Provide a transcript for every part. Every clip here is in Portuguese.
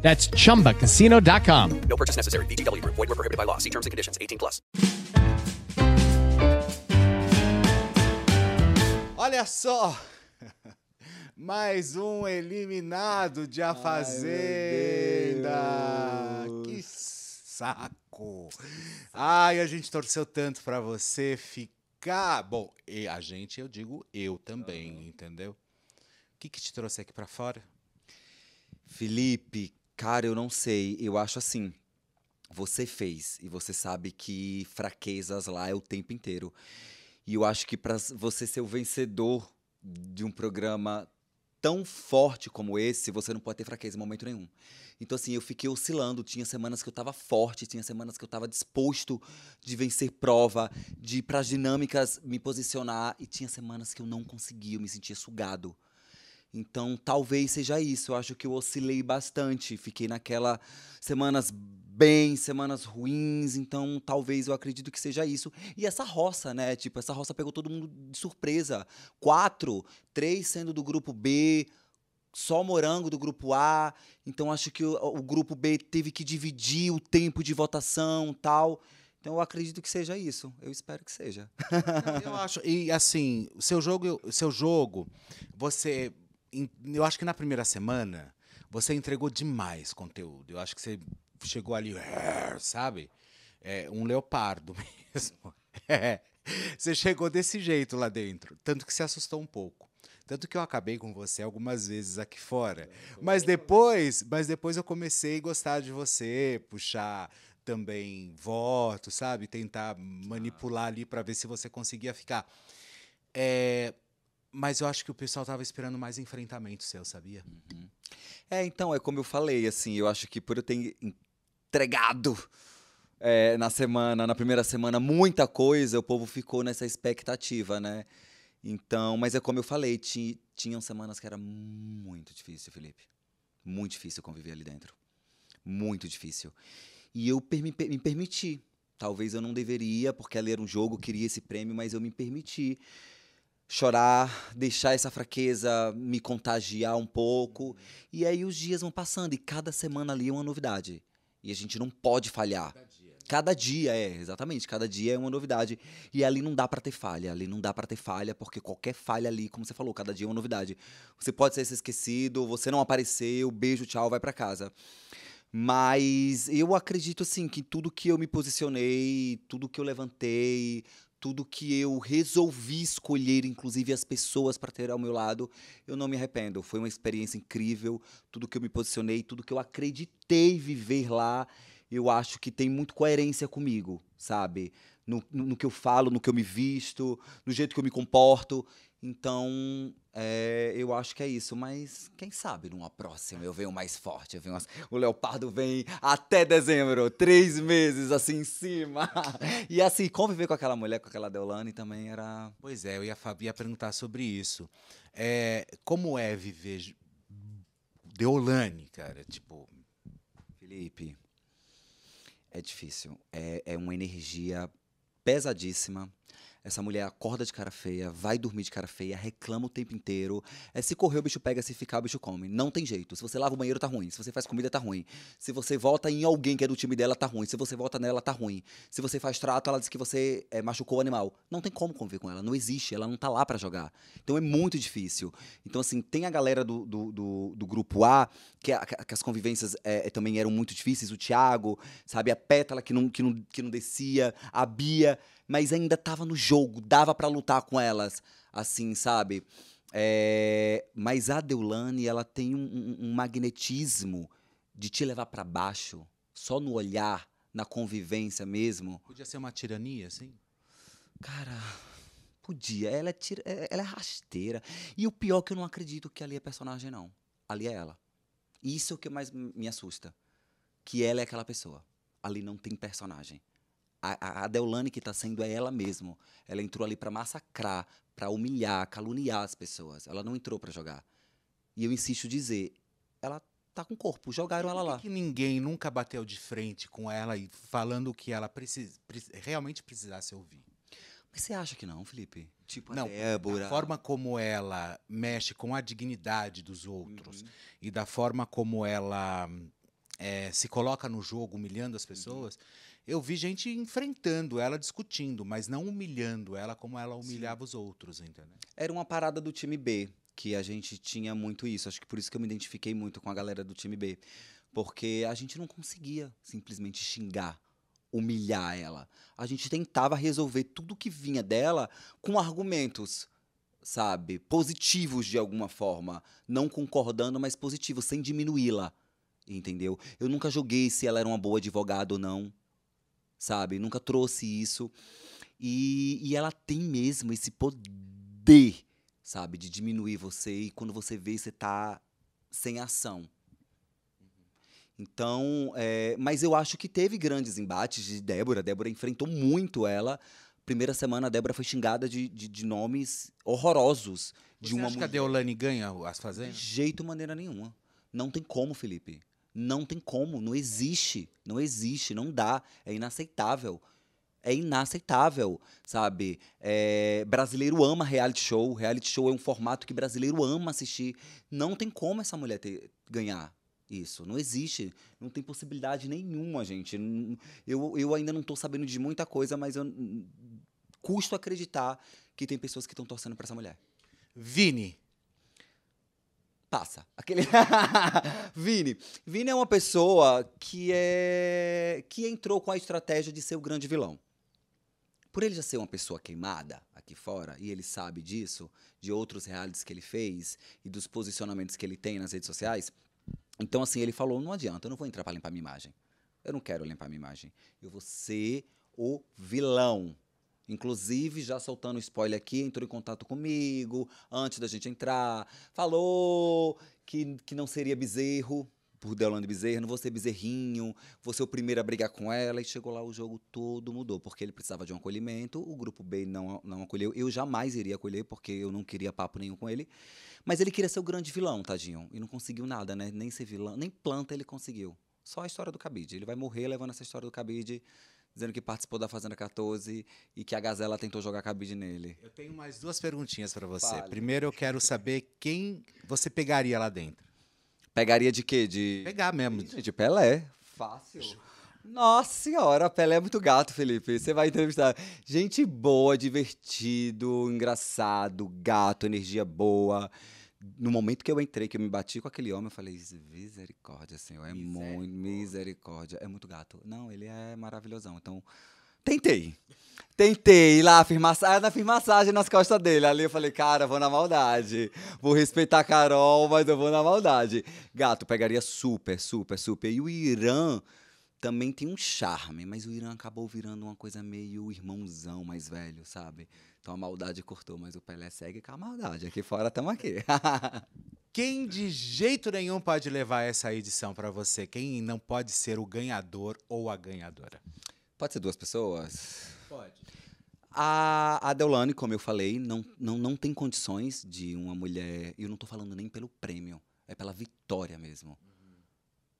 That's chumbacasino.com. No purchase necessary. VGW Group. Void were prohibited by law. See terms and conditions. 18 plus. Olha só! Mais um eliminado de A Fazenda! que saco! Ai, a gente torceu tanto pra você ficar. Bom, e a gente, eu digo eu também, entendeu? O que, que te trouxe aqui pra fora? Felipe, cara, eu não sei. Eu acho assim. Você fez e você sabe que fraquezas lá é o tempo inteiro. E eu acho que para você ser o vencedor de um programa tão forte como esse, você não pode ter fraqueza em momento nenhum. Então, assim, eu fiquei oscilando. Tinha semanas que eu tava forte, tinha semanas que eu tava disposto de vencer prova, de ir pras dinâmicas me posicionar, e tinha semanas que eu não conseguia, eu me sentia sugado. Então, talvez seja isso. Eu acho que eu oscilei bastante. Fiquei naquela semanas bem, semanas ruins. Então, talvez eu acredito que seja isso. E essa roça, né? Tipo, essa roça pegou todo mundo de surpresa. Quatro, três sendo do grupo B, só morango do grupo A. Então, acho que o, o grupo B teve que dividir o tempo de votação tal. Então, eu acredito que seja isso. Eu espero que seja. Eu acho. E assim, seu jogo, seu jogo, você. Eu acho que na primeira semana você entregou demais conteúdo. Eu acho que você chegou ali, sabe? É, um leopardo mesmo. É. Você chegou desse jeito lá dentro. Tanto que se assustou um pouco. Tanto que eu acabei com você algumas vezes aqui fora. Mas depois, mas depois eu comecei a gostar de você, puxar também voto, sabe? Tentar manipular ali para ver se você conseguia ficar. É, mas eu acho que o pessoal tava esperando mais enfrentamento seu, sabia? É, então, é como eu falei, assim, eu acho que por eu ter entregado é, na semana, na primeira semana, muita coisa, o povo ficou nessa expectativa, né? Então, mas é como eu falei, ti- tinham semanas que era muito difícil, Felipe. Muito difícil conviver ali dentro. Muito difícil. E eu per- me, me permiti. Talvez eu não deveria, porque ali era um jogo, queria esse prêmio, mas eu me permiti chorar, deixar essa fraqueza me contagiar um pouco. E aí os dias vão passando e cada semana ali é uma novidade. E a gente não pode falhar. Cada dia é, exatamente, cada dia é uma novidade. E ali não dá pra ter falha, ali não dá pra ter falha, porque qualquer falha ali, como você falou, cada dia é uma novidade. Você pode ser esquecido, você não apareceu, beijo, tchau, vai pra casa. Mas eu acredito assim que tudo que eu me posicionei, tudo que eu levantei, tudo que eu resolvi escolher, inclusive as pessoas para ter ao meu lado, eu não me arrependo. Foi uma experiência incrível. Tudo que eu me posicionei, tudo que eu acreditei viver lá, eu acho que tem muito coerência comigo, sabe? No, no, no que eu falo, no que eu me visto, no jeito que eu me comporto. Então, é, eu acho que é isso. Mas quem sabe numa próxima eu venho mais forte. Eu venho as- O Leopardo vem até dezembro, três meses assim em cima. E assim, conviver com aquela mulher, com aquela Deolane também era. Pois é, eu ia, ia perguntar sobre isso. É, como é viver Deolane, cara? Tipo, Felipe, é difícil. É, é uma energia pesadíssima. Essa mulher acorda de cara feia, vai dormir de cara feia, reclama o tempo inteiro. É se correr, o bicho pega, se ficar, o bicho come. Não tem jeito. Se você lava o banheiro, tá ruim. Se você faz comida, tá ruim. Se você vota em alguém que é do time dela, tá ruim. Se você vota nela, tá ruim. Se você faz trato, ela diz que você é, machucou o animal. Não tem como conviver com ela. Não existe. Ela não tá lá pra jogar. Então é muito difícil. Então, assim, tem a galera do, do, do, do grupo A, que, a- que as convivências é, é, também eram muito difíceis. O Thiago, sabe? A Pétala que não, que não, que não descia. A Bia. Mas ainda tava no jogo. Dava pra lutar com elas. Assim, sabe? É, mas a Deulane, ela tem um, um- um magnetismo de te levar pra baixo. Só no olhar, na convivência mesmo. podia ser uma tirania, assim? Cara, podia. Ela é, tira- é- ela é rasteira. E o pior é que eu não acredito que ali é personagem, não. Ali é ela. Isso é o que mais me assusta. Que ela é aquela pessoa. Ali não tem personagem. A, a, Deolane que tá sendo é ela mesmo. Ela entrou ali pra massacrar, pra humilhar, caluniar as pessoas. Ela não entrou pra jogar. E eu insisto em dizer, ela tá com corpo, jogaram ela lá. que ninguém nunca bateu de frente com ela e falando o que ela precis, pre- realmente precisasse ouvir? Mas você acha que não, Felipe? Tipo, Não, a Débora. Da forma como ela mexe com a dignidade dos outros Uhum. e da forma como ela eh, se coloca no jogo humilhando as pessoas, eu vi gente enfrentando ela, discutindo, mas não humilhando ela como ela humilhava os outros, entendeu? Era uma parada do time B, que a gente tinha muito isso. Acho que por isso que eu me identifiquei muito com a galera do time B. Porque a gente não conseguia simplesmente xingar, humilhar ela. A gente tentava resolver tudo que vinha dela com argumentos, sabe? Positivos de alguma forma. Não concordando, mas positivos, sem diminuí-la. Entendeu? Eu nunca joguei se ela era uma boa advogada ou não. Sabe? Nunca trouxe isso. E, e ela tem mesmo esse poder, sabe? De diminuir você e quando você vê, você tá sem ação. Então, é, mas eu acho que teve grandes embates de Débora. Débora enfrentou muito ela. Primeira semana, a Débora foi xingada de, de, de nomes horrorosos. De Você uma acha que a mulher. Deolane ganha as De fazendas? jeito maneira nenhuma. Não tem como, Felipe. Não tem como. Não existe. Não existe. Não dá. É inaceitável. É inaceitável, sabe? É, brasileiro ama reality show. Reality show é um formato que brasileiro ama assistir. Não tem como essa mulher ter- ganhar isso. Não existe. Não tem possibilidade nenhuma, gente. Eu, eu ainda não tô sabendo de muita coisa, mas eu custo acreditar que tem pessoas que estão torcendo pra essa mulher. Vini, Passa. Aquele. Vini. Vini é uma pessoa que é. que entrou com a estratégia de ser o grande vilão. Por ele já ser uma pessoa queimada aqui fora, e ele sabe disso, de outros realities que ele fez e dos posicionamentos que ele tem nas redes sociais. Então, assim, ele falou: não adianta, eu não vou entrar pra limpar minha imagem. Eu não quero limpar minha imagem. Eu vou ser o vilão. Inclusive, já soltando spoiler aqui, entrou em contato comigo antes da gente entrar. Falou que, que não seria bezerro, por Deolane Bezerro, não vou ser bezerrinho, vou ser o primeiro a brigar com ela. E chegou lá, o jogo todo mudou, porque ele precisava de um acolhimento, o grupo B não, não acolheu. Eu jamais iria acolher, porque eu não queria papo nenhum com ele. Mas ele queria ser o grande vilão, tadinho. E não conseguiu nada, né? Nem ser vilão, nem planta ele conseguiu. Só a história do Cabide. Ele vai morrer levando essa história do Cabide, dizendo que participou da Fazenda 14 e que a Gazela tentou jogar Cabide nele. eu tenho mais duas perguntinhas pra você. Fale. Primeiro, eu quero saber quem você pegaria lá dentro. Pegaria de quê? De. Pegar mesmo. De Pelé. Fácil. Nossa senhora, Pelé é muito gato, Felipe. Você vai entrevistar. Gente boa, divertido, engraçado, gato, energia boa. No momento que eu entrei, que eu me bati com aquele homem, eu falei, misericórdia, Senhor. É muito. Misericórdia. É muito gato. Não, ele é maravilhosão. Então, tentei. Tentei lá, firmar, ah, na firmassagem nas costas dele. Ali eu falei, cara, vou na maldade. Vou respeitar a Carol, mas eu vou na maldade. Gato, pegaria super, super, super. E o Irã também tem um charme, mas o Irã acabou virando uma coisa meio irmãozão mais velho, sabe? Então a maldade cortou, mas o Pelé segue com a maldade. Aqui fora estamos aqui. Quem de jeito nenhum pode levar essa edição pra você? Quem não pode ser o ganhador ou a ganhadora? Pode ser duas pessoas? Pode. A, a Deolane, como eu falei, não, não, não tem condições de uma mulher. Eu não tô falando nem pelo prêmio, é pela vitória mesmo.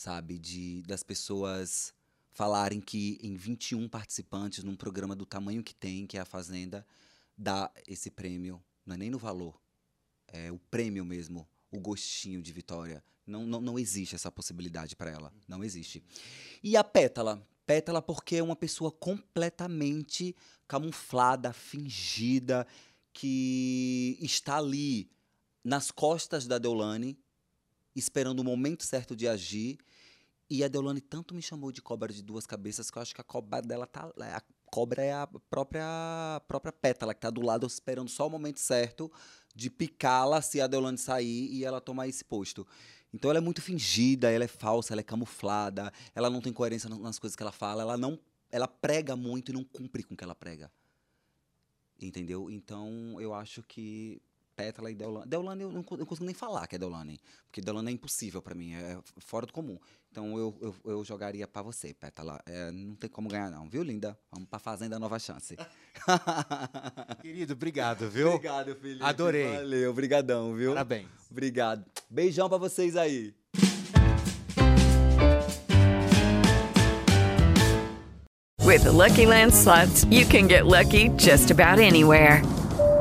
Sabe? De, das pessoas falarem que em 21 participantes, num programa do tamanho que tem, que é a Fazenda, dá esse prêmio. Não é nem no valor. É o prêmio mesmo, o gostinho de vitória. Não, não, não existe essa possibilidade para ela. Não existe. E a Pétala? Pétala porque é uma pessoa completamente camuflada, fingida, que está ali nas costas da Deolane, esperando o momento certo de agir. E a Deolane tanto me chamou de cobra de duas cabeças que eu acho que a cobra dela tá. A cobra é a própria, a própria pétala, que tá do lado esperando só o momento certo de picá-la se a Deolane sair e ela tomar esse posto. Então ela é muito fingida, ela é falsa, ela é camuflada, ela não tem coerência na- nas coisas que ela fala, ela não. Ela prega muito e não cumpre com o que ela prega. Entendeu? Então eu acho que Pétala e Deolane. Deolane eu não, co- eu não consigo nem falar que é Deolane, porque Deolane é impossível pra mim, é fora do comum. Então eu, eu, eu jogaria pra você, Pétala. É, não tem como ganhar não, viu, linda? Vamos pra Fazenda Nova Chance. Querido, obrigado, viu? Obrigado, Felipe. Adorei. Valeu, obrigadão, viu? Parabéns. Obrigado. Beijão pra vocês aí. With the Lucky Land slots, you can get lucky just about anywhere.